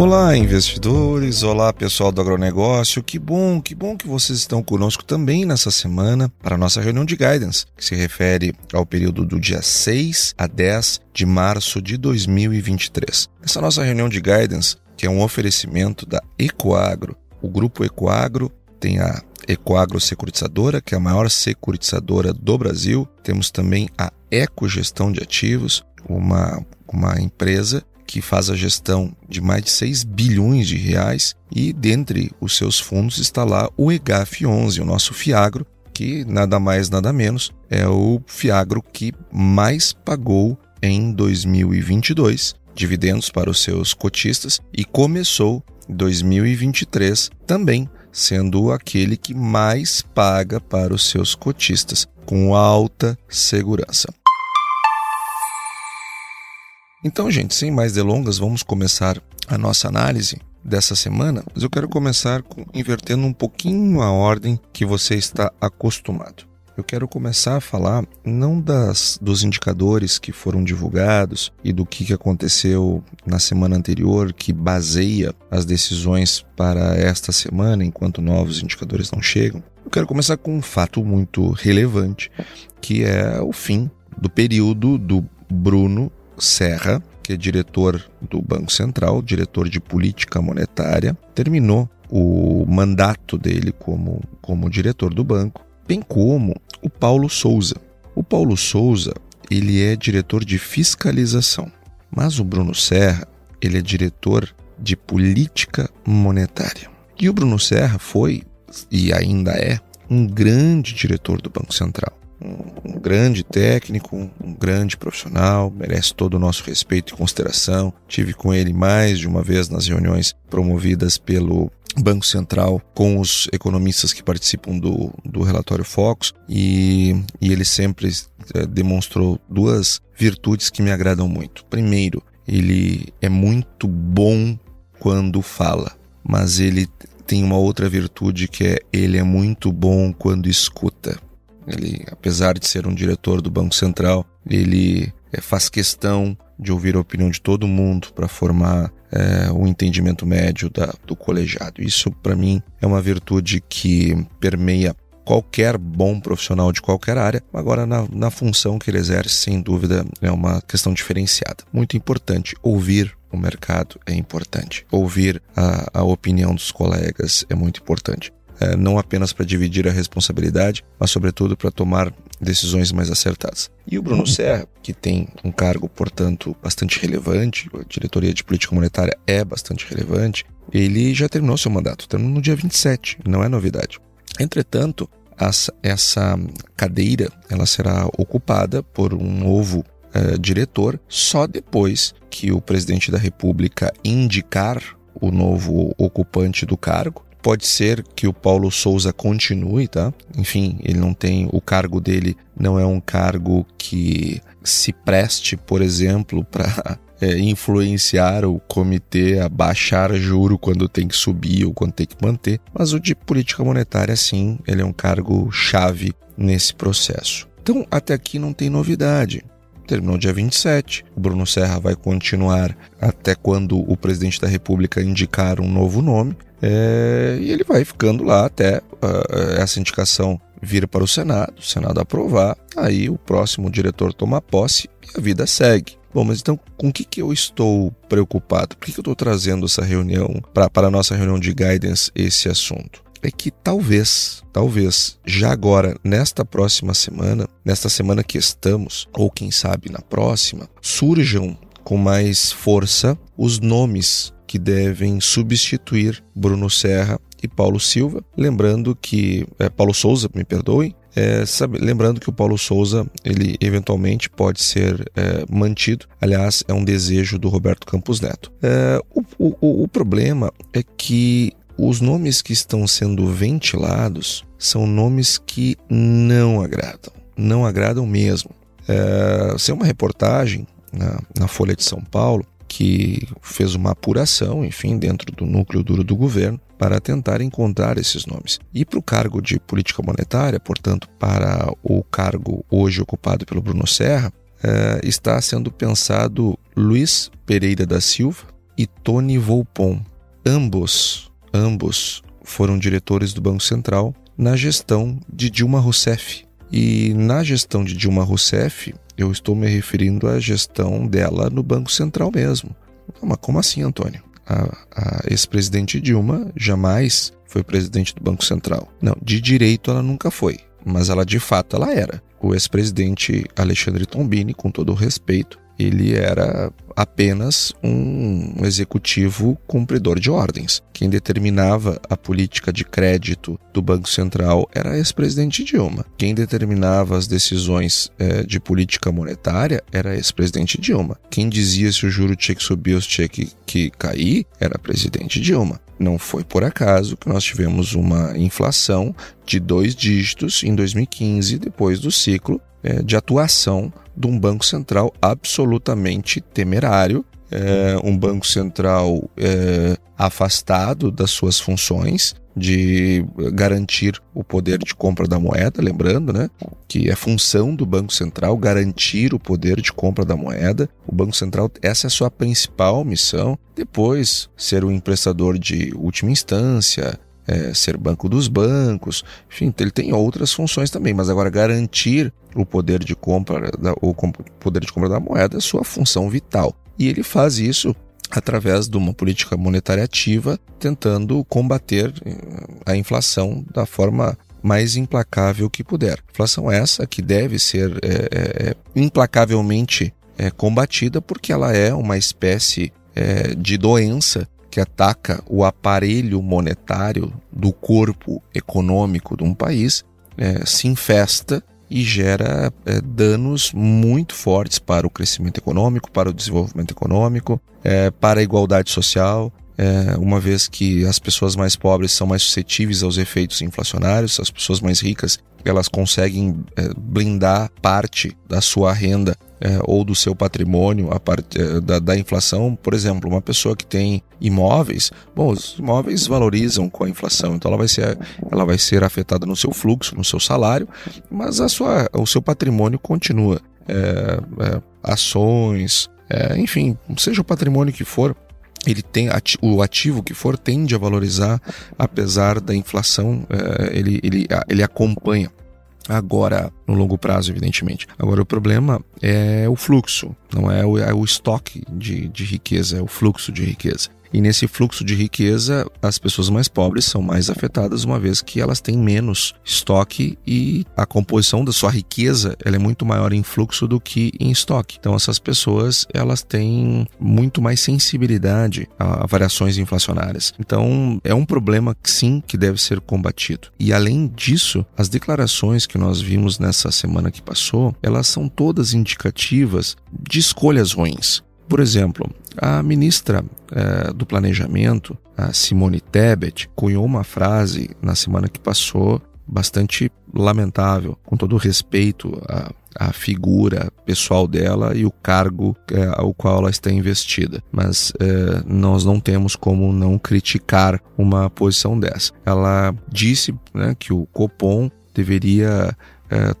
Olá, investidores! Olá, pessoal do agronegócio! Que bom, que bom que vocês estão conosco também nessa semana para a nossa reunião de guidance, que se refere ao período do dia 6 a 10 de março de 2023. Essa nossa reunião de guidance, que é um oferecimento da Ecoagro, o grupo Ecoagro tem a Ecoagro Securitizadora, que é a maior securitizadora do Brasil. Temos também a Ecogestão de Ativos, uma, uma empresa que faz a gestão de mais de 6 bilhões de reais e dentre os seus fundos está lá o EGAF 11, o nosso Fiagro, que nada mais nada menos é o Fiagro que mais pagou em 2022 dividendos para os seus cotistas e começou 2023 também sendo aquele que mais paga para os seus cotistas com alta segurança. Então, gente, sem mais delongas, vamos começar a nossa análise dessa semana, mas eu quero começar com, invertendo um pouquinho a ordem que você está acostumado. Eu quero começar a falar não das dos indicadores que foram divulgados e do que aconteceu na semana anterior que baseia as decisões para esta semana enquanto novos indicadores não chegam. Eu quero começar com um fato muito relevante, que é o fim do período do Bruno Serra, que é diretor do Banco Central, diretor de política monetária, terminou o mandato dele como, como diretor do banco, bem como o Paulo Souza. O Paulo Souza, ele é diretor de fiscalização, mas o Bruno Serra, ele é diretor de política monetária. E o Bruno Serra foi e ainda é um grande diretor do Banco Central um, grande técnico, um grande profissional, merece todo o nosso respeito e consideração. Tive com ele mais de uma vez nas reuniões promovidas pelo Banco Central com os economistas que participam do, do relatório Focus e, e ele sempre é, demonstrou duas virtudes que me agradam muito. Primeiro, ele é muito bom quando fala, mas ele tem uma outra virtude que é ele é muito bom quando escuta. Ele, apesar de ser um diretor do Banco Central, ele é, faz questão de ouvir a opinião de todo mundo para formar é, o entendimento médio da, do colegiado. Isso, para mim, é uma virtude que permeia qualquer bom profissional de qualquer área, agora na, na função que ele exerce, sem dúvida, é uma questão diferenciada. Muito importante ouvir o mercado é importante. Ouvir a, a opinião dos colegas é muito importante não apenas para dividir a responsabilidade, mas sobretudo para tomar decisões mais acertadas. E o Bruno Serra, que tem um cargo, portanto, bastante relevante, a diretoria de política monetária é bastante relevante, ele já terminou seu mandato, terminou no dia 27, não é novidade. Entretanto, essa, essa cadeira ela será ocupada por um novo uh, diretor só depois que o presidente da República indicar o novo ocupante do cargo Pode ser que o Paulo Souza continue, tá? Enfim, ele não tem. O cargo dele não é um cargo que se preste, por exemplo, para é, influenciar o comitê a baixar juro quando tem que subir ou quando tem que manter. Mas o de política monetária, sim, ele é um cargo chave nesse processo. Então, até aqui não tem novidade terminou dia 27. O Bruno Serra vai continuar até quando o presidente da República indicar um novo nome. É, e ele vai ficando lá até uh, essa indicação vir para o Senado, o Senado aprovar, aí o próximo diretor toma posse e a vida segue. Bom, mas então com o que, que eu estou preocupado? Por que, que eu estou trazendo essa reunião, para a nossa reunião de guidance, esse assunto? É que talvez, talvez, já agora, nesta próxima semana, nesta semana que estamos, ou quem sabe na próxima, surjam com mais força os nomes que devem substituir Bruno Serra e Paulo Silva. Lembrando que. É, Paulo Souza, me perdoem. É, sabe, lembrando que o Paulo Souza ele eventualmente pode ser é, mantido. Aliás, é um desejo do Roberto Campos Neto. É, o, o, o problema é que os nomes que estão sendo ventilados são nomes que não agradam, não agradam mesmo. É, é uma reportagem na, na Folha de São Paulo que fez uma apuração, enfim, dentro do núcleo duro do governo, para tentar encontrar esses nomes. E para o cargo de política monetária, portanto, para o cargo hoje ocupado pelo Bruno Serra, é, está sendo pensado Luiz Pereira da Silva e Tony Volpon. Ambos Ambos foram diretores do Banco Central na gestão de Dilma Rousseff. E na gestão de Dilma Rousseff, eu estou me referindo à gestão dela no Banco Central mesmo. Mas como assim, Antônio? A, a ex-presidente Dilma jamais foi presidente do Banco Central. Não, de direito ela nunca foi, mas ela de fato ela era. O ex-presidente Alexandre Tombini, com todo o respeito, ele era apenas um executivo cumpridor de ordens. Quem determinava a política de crédito do Banco Central era ex-presidente Dilma. Quem determinava as decisões é, de política monetária era ex-presidente Dilma. Quem dizia se o juro tinha que subir ou tinha que, que cair era presidente Dilma. Não foi por acaso que nós tivemos uma inflação de dois dígitos em 2015, depois do ciclo é, de atuação de um Banco Central absolutamente temerário, é, um Banco Central é, afastado das suas funções de garantir o poder de compra da moeda, lembrando, né, que é função do Banco Central garantir o poder de compra da moeda. O Banco Central, essa é a sua principal missão. Depois, ser o emprestador de última instância, é, ser banco dos bancos, enfim, ele tem outras funções também, mas agora garantir o poder de compra, da, o poder de compra da moeda é sua função vital. E ele faz isso através de uma política monetária ativa, tentando combater eh, a inflação da forma mais implacável que puder. Inflação essa que deve ser é, é, implacavelmente é, combatida porque ela é uma espécie de doença que ataca o aparelho monetário do corpo econômico de um país, é, se infesta e gera é, danos muito fortes para o crescimento econômico, para o desenvolvimento econômico, é, para a igualdade social, é, uma vez que as pessoas mais pobres são mais suscetíveis aos efeitos inflacionários, as pessoas mais ricas elas conseguem é, blindar parte da sua renda é, ou do seu patrimônio a parte é, da, da, inflação. Por exemplo, uma pessoa que tem imóveis, bom, os imóveis valorizam com a inflação, então ela vai ser, ela vai ser afetada no seu fluxo, no seu salário, mas a sua, o seu patrimônio continua. É, é, ações, é, enfim, seja o patrimônio que for, ele tem o ativo que for tende a valorizar apesar da inflação ele, ele, ele acompanha agora no longo prazo, evidentemente. Agora, o problema é o fluxo, não é o, é o estoque de, de riqueza, é o fluxo de riqueza. E nesse fluxo de riqueza, as pessoas mais pobres são mais afetadas, uma vez que elas têm menos estoque e a composição da sua riqueza ela é muito maior em fluxo do que em estoque. Então, essas pessoas elas têm muito mais sensibilidade a variações inflacionárias. Então, é um problema sim que deve ser combatido. E além disso, as declarações que nós vimos nessa semana que passou, elas são todas indicativas de escolhas ruins. Por exemplo, a ministra eh, do Planejamento, a Simone Tebet, cunhou uma frase na semana que passou bastante lamentável, com todo respeito à, à figura pessoal dela e o cargo eh, ao qual ela está investida. Mas eh, nós não temos como não criticar uma posição dessa. Ela disse né, que o Copom deveria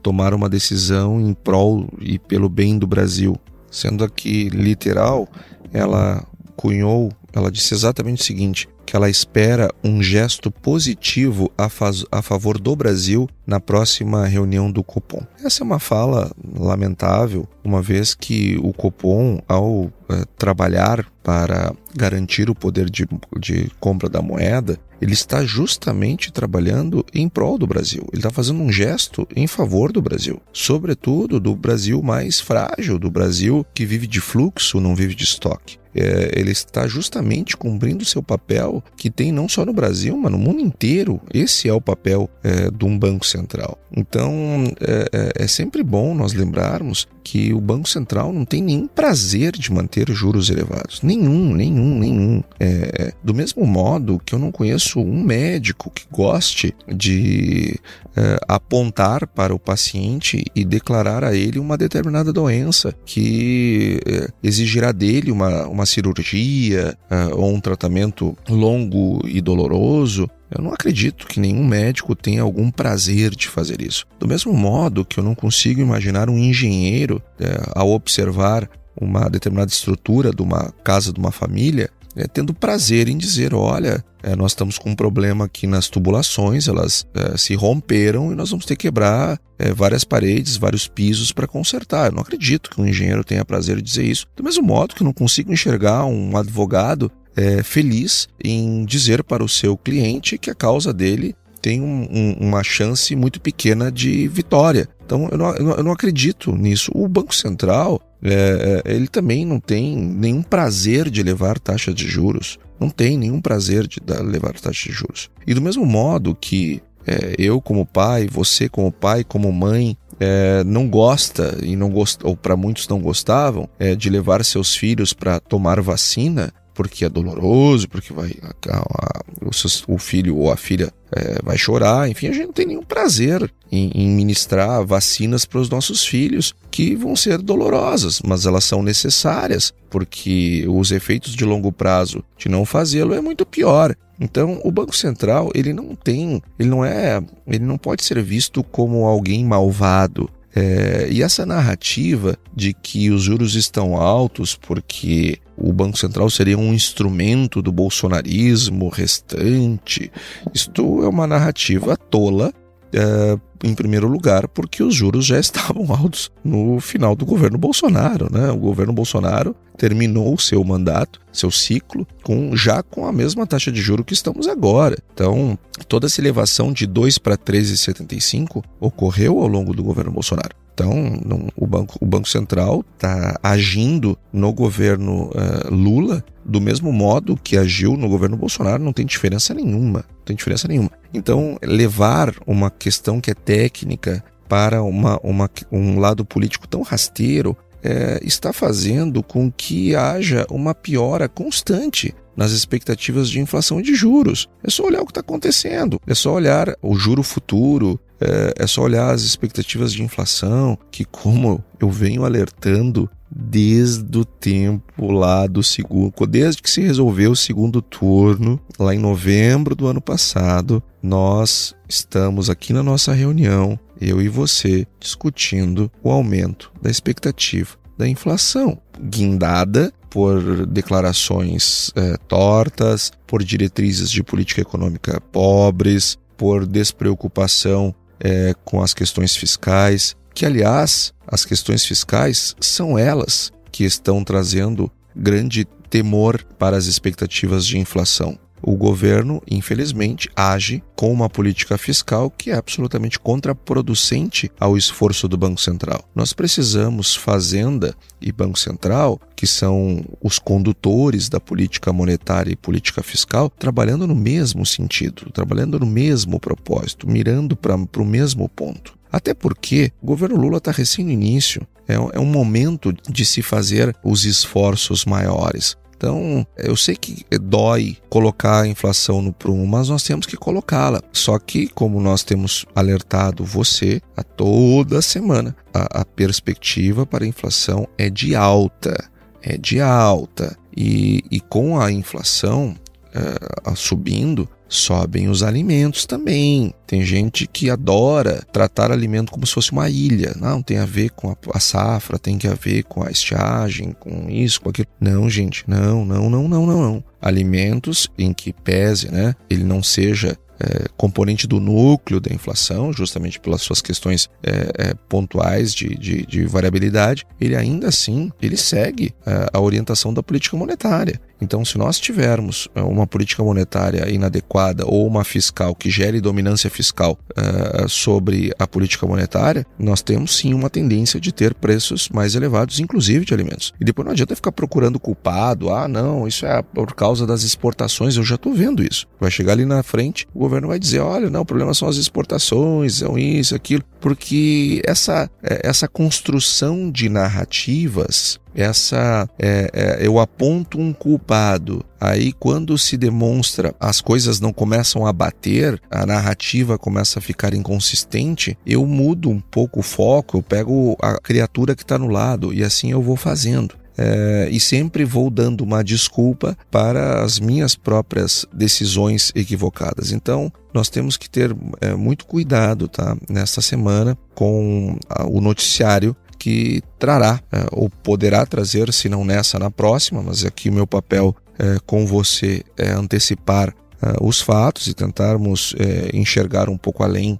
tomar uma decisão em prol e pelo bem do Brasil sendo aqui literal, ela cunhou, ela disse exatamente o seguinte: que ela espera um gesto positivo a, a favor do Brasil na próxima reunião do Copom. Essa é uma fala lamentável, uma vez que o Copom, ao é, trabalhar para garantir o poder de, de compra da moeda, ele está justamente trabalhando em prol do Brasil. Ele está fazendo um gesto em favor do Brasil, sobretudo do Brasil mais frágil, do Brasil que vive de fluxo, não vive de estoque é, ele está justamente cumprindo seu papel que tem não só no Brasil, mas no mundo inteiro. Esse é o papel é, de um banco central. Então é, é, é sempre bom nós lembrarmos que o Banco Central não tem nenhum prazer de manter juros elevados. Nenhum, nenhum, nenhum. É, do mesmo modo que eu não conheço um médico que goste de é, apontar para o paciente e declarar a ele uma determinada doença que é, exigirá dele uma, uma cirurgia é, ou um tratamento longo e doloroso. Eu não acredito que nenhum médico tenha algum prazer de fazer isso. Do mesmo modo que eu não consigo imaginar um engenheiro, é, ao observar uma determinada estrutura de uma casa, de uma família, é, tendo prazer em dizer: olha, é, nós estamos com um problema aqui nas tubulações, elas é, se romperam e nós vamos ter que quebrar é, várias paredes, vários pisos para consertar. Eu não acredito que um engenheiro tenha prazer em dizer isso. Do mesmo modo que eu não consigo enxergar um advogado é, feliz em dizer para o seu cliente que a causa dele tem um, um, uma chance muito pequena de vitória. Então eu não, eu não acredito nisso. O Banco Central é, é, ele também não tem nenhum prazer de levar taxa de juros. Não tem nenhum prazer de levar taxa de juros. E do mesmo modo que é, eu como pai, você como pai, como mãe, é, não gosta e não gosta, ou para muitos não gostavam é, de levar seus filhos para tomar vacina, porque é doloroso, porque vai a, a, o, o, filho ou a filha é, vai chorar, enfim, a gente não tem nenhum prazer em, em ministrar vacinas para os nossos filhos que vão ser dolorosas, mas elas são necessárias, porque os efeitos de longo prazo de não fazê-lo é muito pior. Então, o Banco Central, ele não tem, ele não é, ele não pode ser visto como alguém malvado. É, e essa narrativa de que os juros estão altos porque o Banco Central seria um instrumento do bolsonarismo restante, isto é uma narrativa tola é, em primeiro lugar, porque os juros já estavam altos no final do governo Bolsonaro. Né? O governo Bolsonaro terminou o seu mandato, seu ciclo, com já com a mesma taxa de juro que estamos agora. Então, toda essa elevação de 2 para 13,75 ocorreu ao longo do governo Bolsonaro. Então, não, o, banco, o Banco Central está agindo no governo uh, Lula do mesmo modo que agiu no governo Bolsonaro, não tem diferença nenhuma. Não tem diferença nenhuma. Então, levar uma questão que é técnica para uma, uma, um lado político tão rasteiro é, está fazendo com que haja uma piora constante nas expectativas de inflação e de juros. É só olhar o que está acontecendo, é só olhar o juro futuro, é, é só olhar as expectativas de inflação, que, como eu venho alertando desde o tempo lá do segundo, desde que se resolveu o segundo turno, lá em novembro do ano passado, nós estamos aqui na nossa reunião, eu e você, discutindo o aumento da expectativa da inflação, guindada por declarações é, tortas, por diretrizes de política econômica pobres, por despreocupação é, com as questões fiscais, que aliás, as questões fiscais são elas que estão trazendo grande temor para as expectativas de inflação o governo, infelizmente, age com uma política fiscal que é absolutamente contraproducente ao esforço do Banco Central. Nós precisamos Fazenda e Banco Central, que são os condutores da política monetária e política fiscal, trabalhando no mesmo sentido, trabalhando no mesmo propósito, mirando para o mesmo ponto. Até porque o governo Lula está recém no início, é, é um momento de se fazer os esforços maiores. Então, eu sei que dói colocar a inflação no prumo, mas nós temos que colocá-la. Só que, como nós temos alertado você a toda semana, a, a perspectiva para a inflação é de alta. É de alta. E, e com a inflação é, subindo, sobem os alimentos também. Tem gente que adora tratar alimento como se fosse uma ilha. Não, tem a ver com a, safra, tem que ver com a estiagem, com isso, com aquilo. Não, gente, não, não, não, não, não, não. Alimentos em que pese, né, ele não seja é, componente do núcleo da inflação, justamente pelas suas questões é, é, pontuais de, de, de, variabilidade, ele ainda assim ele segue é, a orientação da política monetária. Então, se nós tivermos eh, uma política monetária inadequada ou uma fiscal que gere dominância fiscal uh, sobre a política monetária, nós temos sim uma tendência de ter preços mais elevados, inclusive de alimentos. E depois não adianta ficar procurando culpado. Ah, não, isso é por causa das exportações. Eu já estou vendo isso. Vai chegar ali na frente, o governo vai dizer: olha, não, o problema são as exportações, são isso, aquilo. Porque essa, eh, essa construção de narrativas essa é, é, eu aponto um culpado. Aí, quando se demonstra as coisas não começam a bater, a narrativa começa a ficar inconsistente, eu mudo um pouco o foco, eu pego a criatura que está no lado e assim eu vou fazendo. É, e sempre vou dando uma desculpa para as minhas próprias decisões equivocadas. Então, nós temos que ter é, muito cuidado, tá? Nesta semana com a, o noticiário que trará, é, ou poderá trazer, se não nessa, na próxima, mas aqui o meu papel é, com você é antecipar é, os fatos e tentarmos é, enxergar um pouco além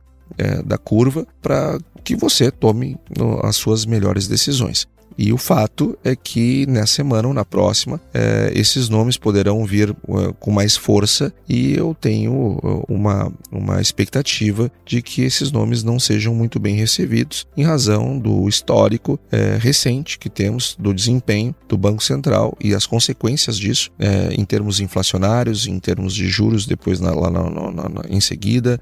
da curva para que você tome as suas melhores decisões. E o fato é que nessa semana ou na próxima, é, esses nomes poderão vir uh, com mais força. E eu tenho uh, uma, uma expectativa de que esses nomes não sejam muito bem recebidos em razão do histórico é, recente que temos do desempenho do Banco Central e as consequências disso é, em termos inflacionários, em termos de juros depois na, lá na, na, na, em seguida,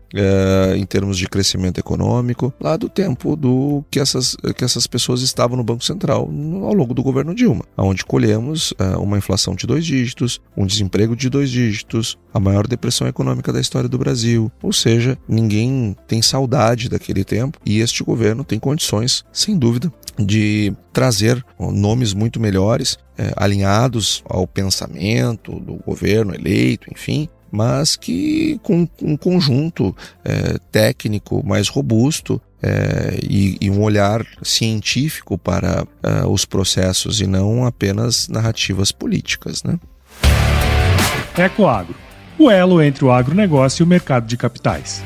em termos de crescimento econômico, lá do tempo do que essas, que essas pessoas estavam no Banco Central ao longo do governo Dilma, onde colhemos uh, uma inflação de dois dígitos, um desemprego de dois dígitos, a maior depressão econômica da história do Brasil. Ou seja, ninguém tem saudade daquele tempo e este governo tem condições, sem dúvida, de trazer nomes muito melhores, eh, alinhados ao pensamento do governo eleito, enfim, mas que com um conjunto é, técnico mais robusto é, e, e, um olhar científico para é, os processos e não apenas narrativas políticas. Né? Ecoagro, o elo entre o agronegócio e o mercado de capitais.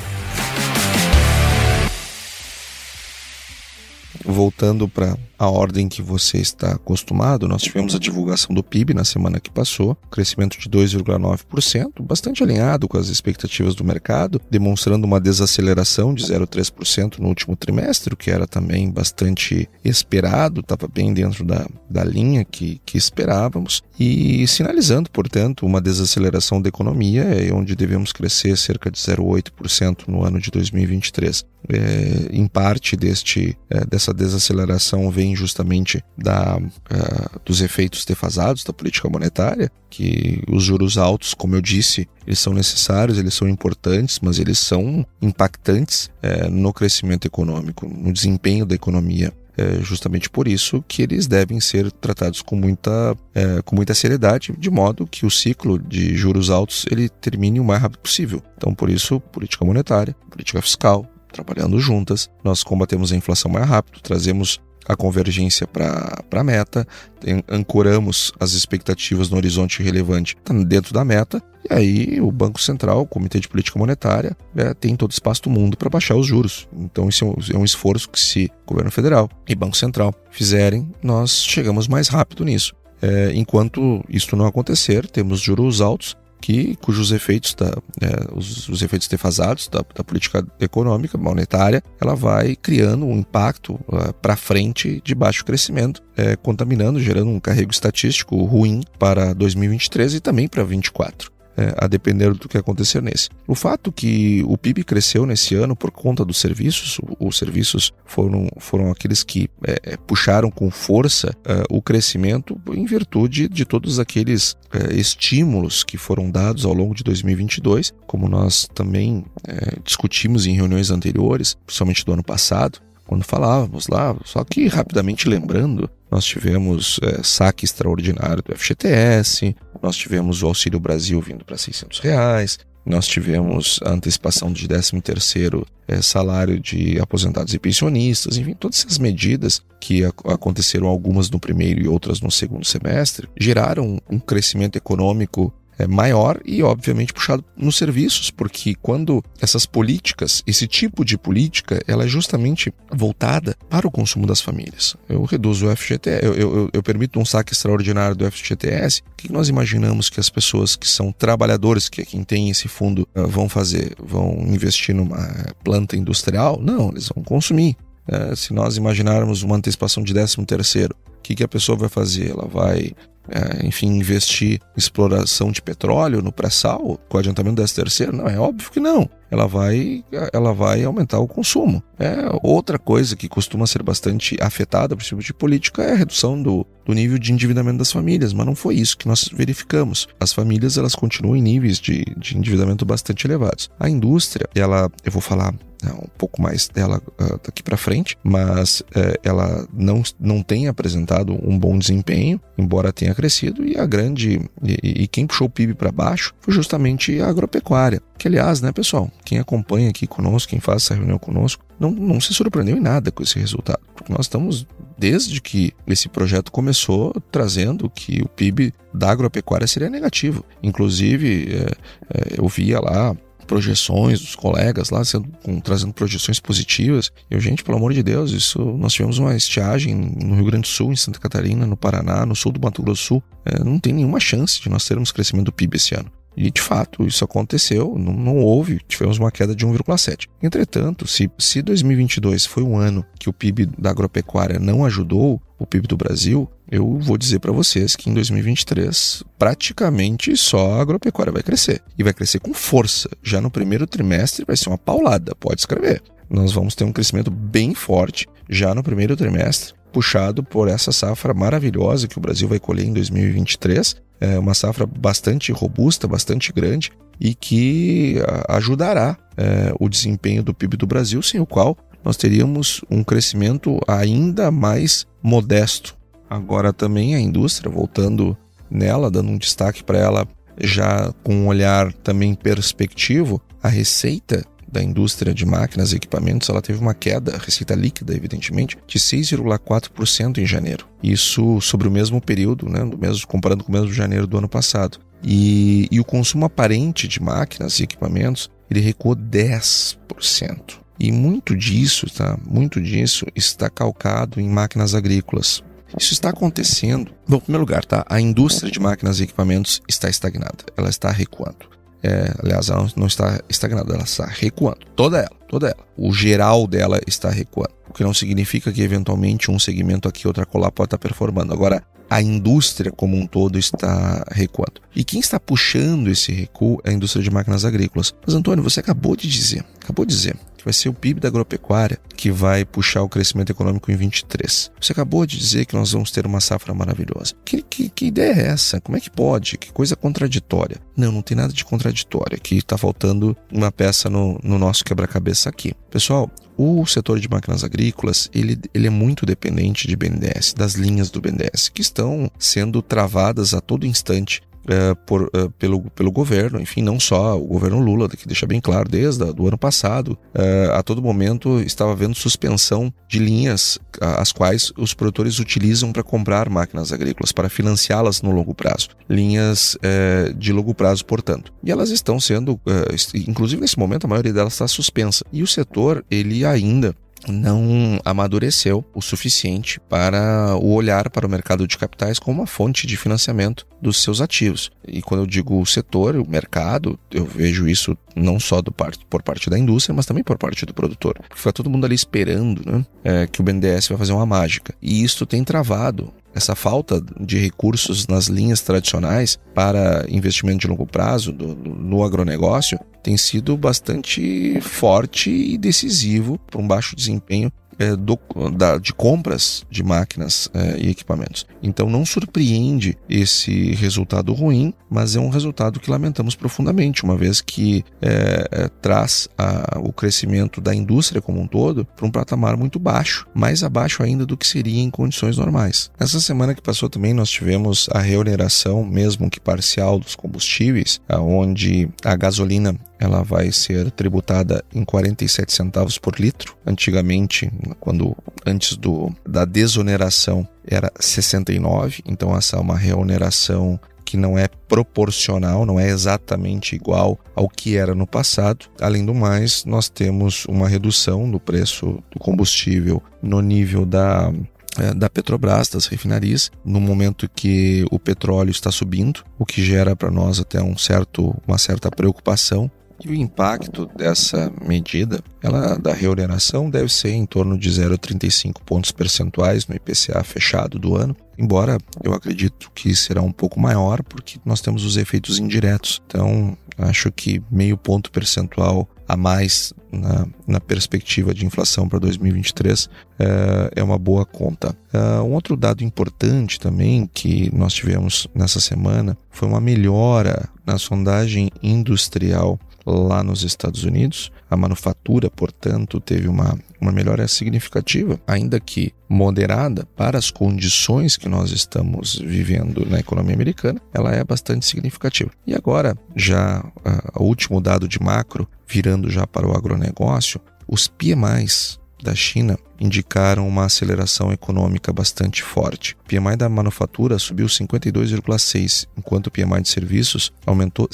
Voltando para a ordem que você está acostumado, nós tivemos a divulgação do PIB na semana que passou, crescimento de 2,9%, bastante alinhado com as expectativas do mercado, demonstrando uma desaceleração de 0,3% no último trimestre, o que era também bastante esperado, estava bem dentro da, da linha que, que esperávamos, e sinalizando, portanto, uma desaceleração da economia, é onde devemos crescer cerca de 0,8% no ano de 2023. É, em parte deste, é, dessa desaceleração vem justamente da, uh, dos efeitos defasados da política monetária, que os juros altos, como eu disse, eles são necessários, eles são importantes, mas eles são impactantes uh, no crescimento econômico, no desempenho da economia. É justamente por isso que eles devem ser tratados com muita, é, com muita seriedade, de modo que o ciclo de juros altos ele termine o mais rápido possível. Então, por isso, política monetária, política fiscal, trabalhando juntas, nós combatemos a inflação mais rápido, trazemos a convergência para a meta, tem, ancoramos as expectativas no horizonte relevante tá dentro da meta, e aí o Banco Central, o Comitê de Política Monetária, é, tem todo espaço do mundo para baixar os juros. Então, isso é um, é um esforço que, se governo federal e Banco Central fizerem, nós chegamos mais rápido nisso. É, enquanto isso não acontecer, temos juros altos que, cujos efeitos, da, é, os, os, efeitos defasados da, da, política econômica, monetária, ela vai criando um impacto uh, para frente de baixo crescimento, é, contaminando, gerando um carrego estatístico ruim para 2023 e também para 2024 é, a depender do que acontecer nesse. O fato que o PIB cresceu nesse ano por conta dos serviços, os serviços foram, foram aqueles que é, é, puxaram com força é, o crescimento em virtude de todos aqueles é, estímulos que foram dados ao longo de 2022, como nós também é, discutimos em reuniões anteriores, principalmente do ano passado, quando falávamos lá, só que rapidamente lembrando, nós tivemos é, saque extraordinário do FGTS, nós tivemos o Auxílio Brasil vindo para 600 reais, nós tivemos a antecipação de 13º é, salário de aposentados e pensionistas, enfim, todas essas medidas que aconteceram algumas no primeiro e outras no segundo semestre, geraram um crescimento econômico maior e, obviamente, puxado nos serviços, porque quando essas políticas, esse tipo de política, ela é justamente voltada para o consumo das famílias. Eu reduzo o FGTS, eu, eu, eu permito um saque extraordinário do FGTS. O que nós imaginamos que as pessoas que são trabalhadores, que é quem tem esse fundo, ah, vão fazer? Vão investir numa planta industrial? Não, eles vão consumir. É, se nós imaginarmos uma antecipação de 13 terceiro, o que, que a pessoa vai fazer? Ela vai é, enfim, investir em exploração de petróleo no pré-sal com o adiantamento dessa terceira? Não, é óbvio que não. Ela vai, ela vai aumentar o consumo. É outra coisa que costuma ser bastante afetada por tipo de política é a redução do, do nível de endividamento das famílias, mas não foi isso que nós verificamos. As famílias elas continuam em níveis de, de endividamento bastante elevados. A indústria, ela, eu vou falar um pouco mais dela uh, daqui para frente, mas uh, ela não, não tem apresentado um bom desempenho, embora tenha crescido, e a grande e, e quem puxou o PIB para baixo foi justamente a agropecuária. Que aliás, né, pessoal, quem acompanha aqui conosco, quem faz essa reunião conosco, não, não se surpreendeu em nada com esse resultado, porque nós estamos desde que esse projeto começou trazendo que o PIB da agropecuária seria negativo. Inclusive, é, é, eu via lá projeções dos colegas lá, sendo, com, trazendo projeções positivas. E eu, gente, pelo amor de Deus, isso nós tivemos uma estiagem no Rio Grande do Sul, em Santa Catarina, no Paraná, no sul do Mato Grosso do Sul. É, não tem nenhuma chance de nós termos crescimento do PIB esse ano. E de fato, isso aconteceu, não, não houve, tivemos uma queda de 1,7. Entretanto, se, se 2022 foi um ano que o PIB da agropecuária não ajudou o PIB do Brasil, eu vou dizer para vocês que em 2023 praticamente só a agropecuária vai crescer. E vai crescer com força. Já no primeiro trimestre vai ser uma paulada, pode escrever. Nós vamos ter um crescimento bem forte já no primeiro trimestre, puxado por essa safra maravilhosa que o Brasil vai colher em 2023 é uma safra bastante robusta, bastante grande e que ajudará é, o desempenho do PIB do Brasil, sem o qual nós teríamos um crescimento ainda mais modesto. Agora também a indústria, voltando nela, dando um destaque para ela já com um olhar também perspectivo, a receita da indústria de máquinas e equipamentos, ela teve uma queda, receita líquida, evidentemente, de 6,4% em janeiro. Isso sobre o mesmo período, né, do mesmo, comparando com o mesmo janeiro do ano passado. E, e o consumo aparente de máquinas e equipamentos, ele recuou 10%. E muito disso, tá? Muito disso está calcado em máquinas agrícolas. Isso está acontecendo. Bom, em primeiro lugar, tá? A indústria de máquinas e equipamentos está estagnada. Ela está recuando. É, aliás, ela não está estagnada, ela está recuando. Toda ela, toda ela. O geral dela está recuando. O que não significa que eventualmente um segmento aqui, outra colar pode estar performando. Agora, a indústria como um todo está recuando. E quem está puxando esse recuo é a indústria de máquinas agrícolas. Mas, Antônio, você acabou de dizer, acabou de dizer que vai ser o PIB da agropecuária que vai puxar o crescimento econômico em 23. Você acabou de dizer que nós vamos ter uma safra maravilhosa. Que, que, que ideia é essa? Como é que pode? Que coisa contraditória. Não, não tem nada de contraditório. Aqui está faltando uma peça no, no nosso quebra-cabeça aqui. Pessoal, o setor de máquinas agrícolas, ele, ele é muito dependente de BNDES, das linhas do BNDES, que estão sendo travadas a todo instante é, por, é, pelo, pelo governo, enfim, não só o governo Lula, que deixa bem claro, desde o ano passado, é, a todo momento estava havendo suspensão de linhas as quais os produtores utilizam para comprar máquinas agrícolas, para financiá-las no longo prazo. Linhas é, de longo prazo, portanto. E elas estão sendo, é, inclusive nesse momento, a maioria delas está suspensa. E o setor, ele ainda não amadureceu o suficiente para o olhar para o mercado de capitais como uma fonte de financiamento dos seus ativos. E quando eu digo o setor, o mercado, eu vejo isso não só do parte, por parte da indústria, mas também por parte do produtor. Porque fica todo mundo ali esperando né, é, que o BNDES vai fazer uma mágica. E isso tem travado essa falta de recursos nas linhas tradicionais para investimento de longo prazo do, no agronegócio tem sido bastante forte e decisivo para um baixo desempenho é, do, da, de compras de máquinas é, e equipamentos. Então não surpreende esse resultado ruim, mas é um resultado que lamentamos profundamente, uma vez que é, é traz a, o crescimento da indústria como um todo para um patamar muito baixo, mais abaixo ainda do que seria em condições normais. Essa semana que passou também nós tivemos a reoneração, mesmo que parcial, dos combustíveis, onde a gasolina ela vai ser tributada em 47 centavos por litro. Antigamente, quando antes do, da desoneração era 69, então essa é uma reoneração que não é proporcional, não é exatamente igual ao que era no passado. Além do mais, nós temos uma redução do preço do combustível no nível da é, da Petrobras, das refinarias, no momento que o petróleo está subindo, o que gera para nós até um certo, uma certa preocupação. E o impacto dessa medida, ela da reordenação, deve ser em torno de 0,35 pontos percentuais no IPCA fechado do ano, embora eu acredito que será um pouco maior porque nós temos os efeitos indiretos. Então, acho que meio ponto percentual a mais na, na perspectiva de inflação para 2023 é, é uma boa conta. É, um outro dado importante também que nós tivemos nessa semana foi uma melhora na sondagem industrial lá nos Estados Unidos. A manufatura, portanto, teve uma, uma melhora significativa, ainda que moderada para as condições que nós estamos vivendo na economia americana, ela é bastante significativa. E agora, já uh, o último dado de macro, virando já para o agronegócio, os PMIs da China indicaram uma aceleração econômica bastante forte. O PMI da manufatura subiu 52,6, enquanto o PMI de serviços aumentou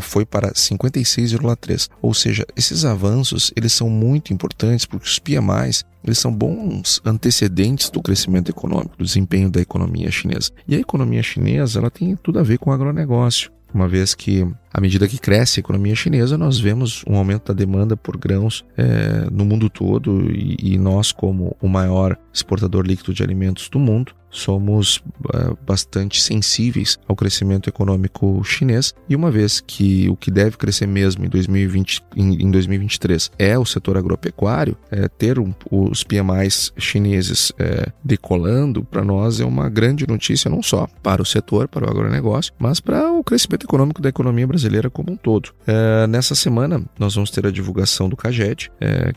foi para 56,3. Ou seja, esses avanços eles são muito importantes porque os PMIs eles são bons antecedentes do crescimento econômico, do desempenho da economia chinesa. E a economia chinesa ela tem tudo a ver com o agronegócio uma vez que, à medida que cresce a economia chinesa, nós vemos um aumento da demanda por grãos é, no mundo todo e, e nós, como o maior exportador líquido de alimentos do mundo, somos uh, bastante sensíveis ao crescimento econômico chinês. E uma vez que o que deve crescer mesmo em 2020 em, em 2023 é o setor agropecuário é, ter um, os PMIs chineses é, decolando para nós é uma grande notícia não só para o setor para o agronegócio mas para o crescimento econômico da economia brasileira como um todo. É, nessa semana nós vamos ter a divulgação do CAGED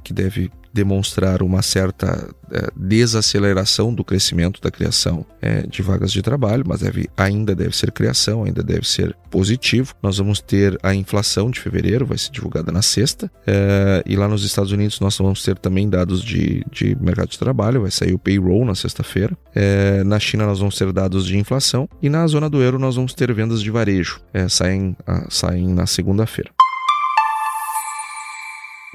que deve demonstrar uma certa é, desaceleração do crescimento da criação é, de vagas de trabalho, mas deve, ainda deve ser criação, ainda deve ser positivo. Nós vamos ter a inflação de fevereiro, vai ser divulgada na sexta, é, e lá nos Estados Unidos nós vamos ter também dados de, de mercado de trabalho, vai sair o payroll na sexta-feira. Na China nós vamos ter dados de inflação, e na zona do euro nós vamos ter vendas de varejo, saem, a, saem na segunda-feira.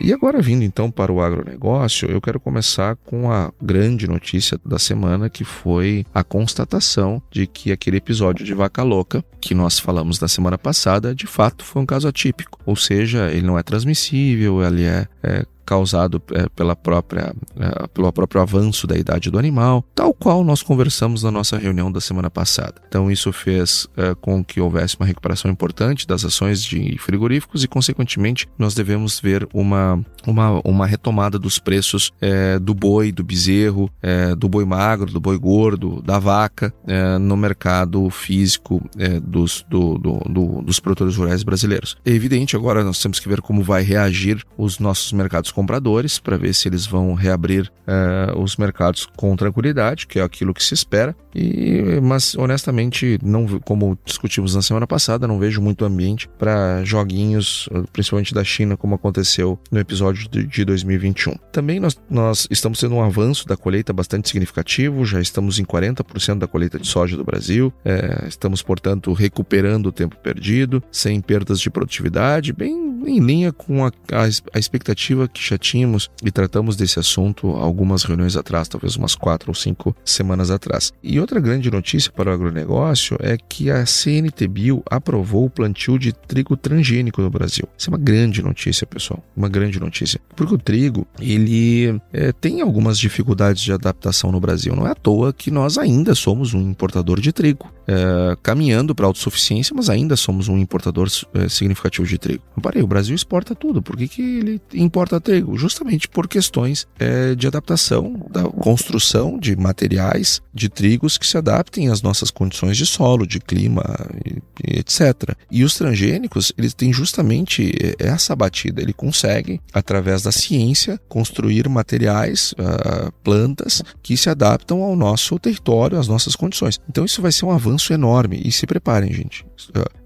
E agora, vindo então para o agronegócio, eu quero começar com a grande notícia da semana, que foi a constatação de que aquele episódio de vaca louca que nós falamos na semana passada, de fato foi um caso atípico. Ou seja, ele não é transmissível, ele é, é causado é, pela própria, é, pelo próprio avanço da idade do animal, tal qual nós conversamos na nossa reunião da semana passada. Então, isso fez é, com que houvesse uma recuperação importante das ações de frigoríficos e, consequentemente, nós devemos ver uma, uma, uma retomada dos preços é, do boi, do bezerro, é, do boi magro, do boi gordo, da vaca é, no mercado físico dos, do, do, do, dos produtores rurais brasileiros. É evidente, agora nós temos que ver como vai reagir os nossos mercados compradores para ver se eles vão reabrir uh, os mercados com tranquilidade, que é aquilo que se espera. E, mas honestamente, não, como discutimos na semana passada, não vejo muito ambiente para joguinhos, principalmente da China, como aconteceu no episódio de, de 2021. Também nós, nós estamos tendo um avanço da colheita bastante significativo, já estamos em 40% da colheita de soja do Brasil, é, estamos, portanto, recuperando o tempo perdido, sem perdas de produtividade, bem em linha com a, a, a expectativa que já tínhamos e tratamos desse assunto algumas reuniões atrás, talvez umas quatro ou cinco semanas atrás. E outra grande notícia para o agronegócio é que a CNTBio aprovou o plantio de trigo transgênico no Brasil. Isso é uma grande notícia, pessoal, uma grande notícia. Porque o trigo, ele é, tem algumas dificuldades de adaptação no Brasil. Não é à toa que nós ainda somos um importador de trigo. É, caminhando para a autossuficiência, mas ainda somos um importador é, significativo de trigo. Parei, o Brasil exporta tudo, por que, que ele importa trigo? Justamente por questões é, de adaptação da construção de materiais de trigos que se adaptem às nossas condições de solo, de clima, e, e etc. E os transgênicos, eles têm justamente essa batida. Ele consegue, através da ciência, construir materiais, uh, plantas que se adaptam ao nosso território, às nossas condições. Então isso vai ser um avanço enorme. E se preparem, gente.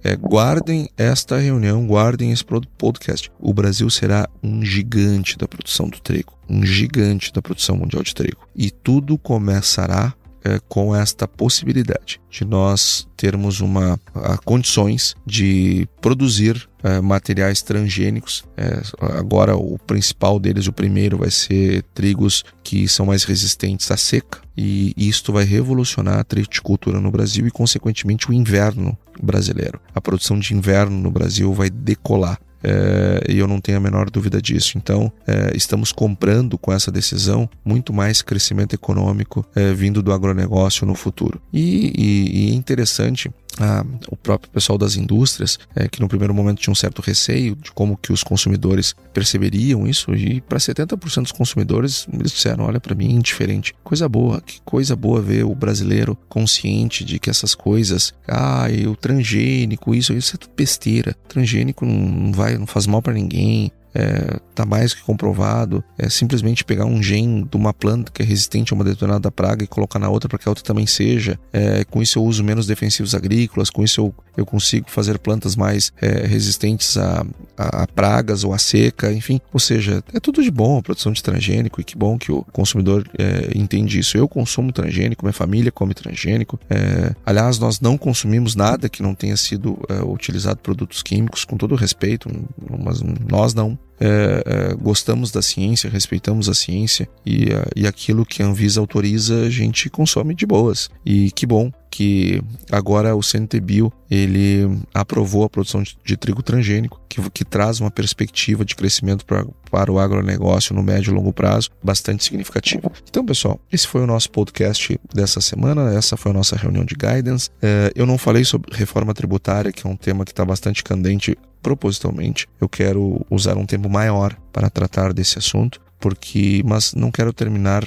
É, guardem esta reunião, guardem esse podcast. O Brasil será um gigante da produção do trigo, um gigante da produção mundial de trigo. E tudo começará é, com esta possibilidade de nós termos uma a, condições de produzir é, materiais transgênicos. É, agora o principal deles, o primeiro, vai ser trigos que são mais resistentes à seca e isto vai revolucionar a triticultura no Brasil e consequentemente o inverno brasileiro. A produção de inverno no Brasil vai decolar. É, e eu não tenho a menor dúvida disso. Então, é, estamos comprando com essa decisão muito mais crescimento econômico é, vindo do agronegócio no futuro. E, e, e é interessante ah, o próprio pessoal das indústrias, é, que no primeiro momento tinha um certo receio de como que os consumidores perceberiam isso, e para 70% dos consumidores eles disseram, olha para mim, indiferente. Coisa boa, que coisa boa ver o brasileiro consciente de que essas coisas, ah, o transgênico, isso, isso é tudo besteira. Transgênico não vai, não faz mal para ninguém é, tá mais que comprovado. É simplesmente pegar um gene de uma planta que é resistente a uma determinada praga e colocar na outra para que a outra também seja. É, com isso eu uso menos defensivos agrícolas, com isso eu, eu consigo fazer plantas mais é, resistentes a, a, a, pragas ou a seca, enfim. Ou seja, é tudo de bom a produção de transgênico e que bom que o consumidor é, entende isso. Eu consumo transgênico, minha família come transgênico. É, aliás, nós não consumimos nada que não tenha sido é, utilizado produtos químicos, com todo respeito, mas nós não é, é, gostamos da ciência, respeitamos a ciência e, uh, e aquilo que a Anvisa autoriza a gente consome de boas. E que bom que agora o CNTBio ele aprovou a produção de, trigo transgênico, que, que, traz uma perspectiva de crescimento pra, para o agronegócio no médio e longo prazo bastante significativa. Então, pessoal, esse foi o nosso podcast dessa semana, essa foi a nossa reunião de guidance. É, eu não falei sobre reforma tributária, que é um tema que está bastante candente propositalmente. Eu quero usar um tempo maior para tratar desse assunto, porque mas não quero terminar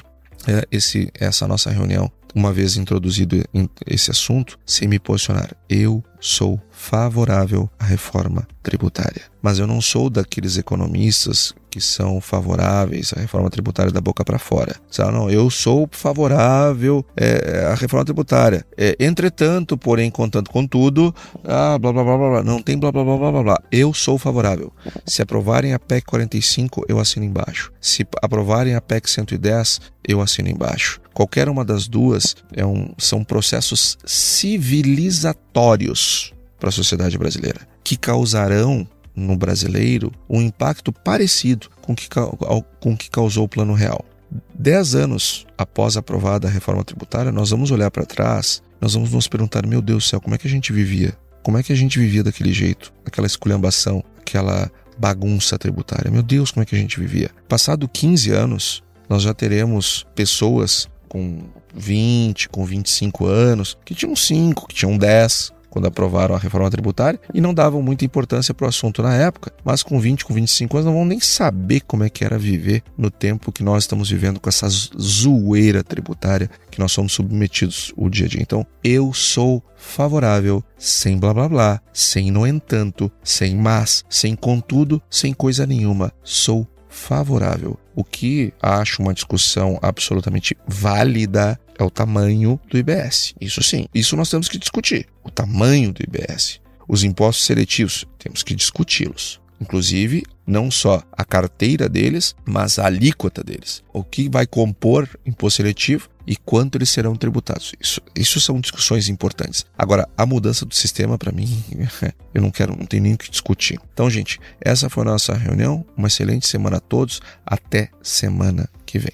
é, esse essa nossa reunião uma vez introduzido esse assunto sem me posicionar. Eu sou favorável à reforma tributária. Mas eu não sou daqueles economistas que são favoráveis à reforma tributária da boca para fora. Sabe, não, eu sou favorável é, à reforma tributária. É, entretanto, porém, contanto, contudo, ah, blá, blá, blá, blá, blá, não tem blá, blá, blá, blá, blá, blá. Eu sou favorável. Se aprovarem a PEC 45, eu assino embaixo. Se aprovarem a PEC 110, eu assino embaixo. Qualquer uma das duas é um, são processos civilizatórios para a sociedade brasileira, que causarão no brasileiro um impacto parecido com que, com que causou o Plano Real. Dez anos após aprovada a reforma tributária, nós vamos olhar para trás, nós vamos nos perguntar: meu Deus do céu, como é que a gente vivia? Como é que a gente vivia daquele jeito? Aquela esculhambação, aquela bagunça tributária. Meu Deus, como é que a gente vivia? Passado 15 anos, nós já teremos pessoas com 20, com 25 anos, que tinham 5, que tinham 10, quando aprovaram a reforma tributária e não davam muita importância para o assunto na época, mas com 20, com 25 anos não vão nem saber como é que era viver no tempo que nós estamos vivendo com essa zoeira tributária que nós somos submetidos o dia a dia. Então, eu sou favorável, sem blá blá blá, sem no entanto, sem mas, sem contudo, sem coisa nenhuma. Sou favorável. O que acho uma discussão absolutamente válida é o tamanho do IBS. Isso sim, isso nós temos que discutir. O tamanho do IBS. Os impostos seletivos, temos que discuti-los. Inclusive, não só a carteira deles, mas a alíquota deles. O que vai compor imposto seletivo e quanto eles serão tributados. Isso, isso são discussões importantes. Agora, a mudança do sistema, para mim, eu não quero, não tenho nem o que discutir. Então, gente, essa foi a nossa reunião. Uma excelente semana a todos. Até semana que vem.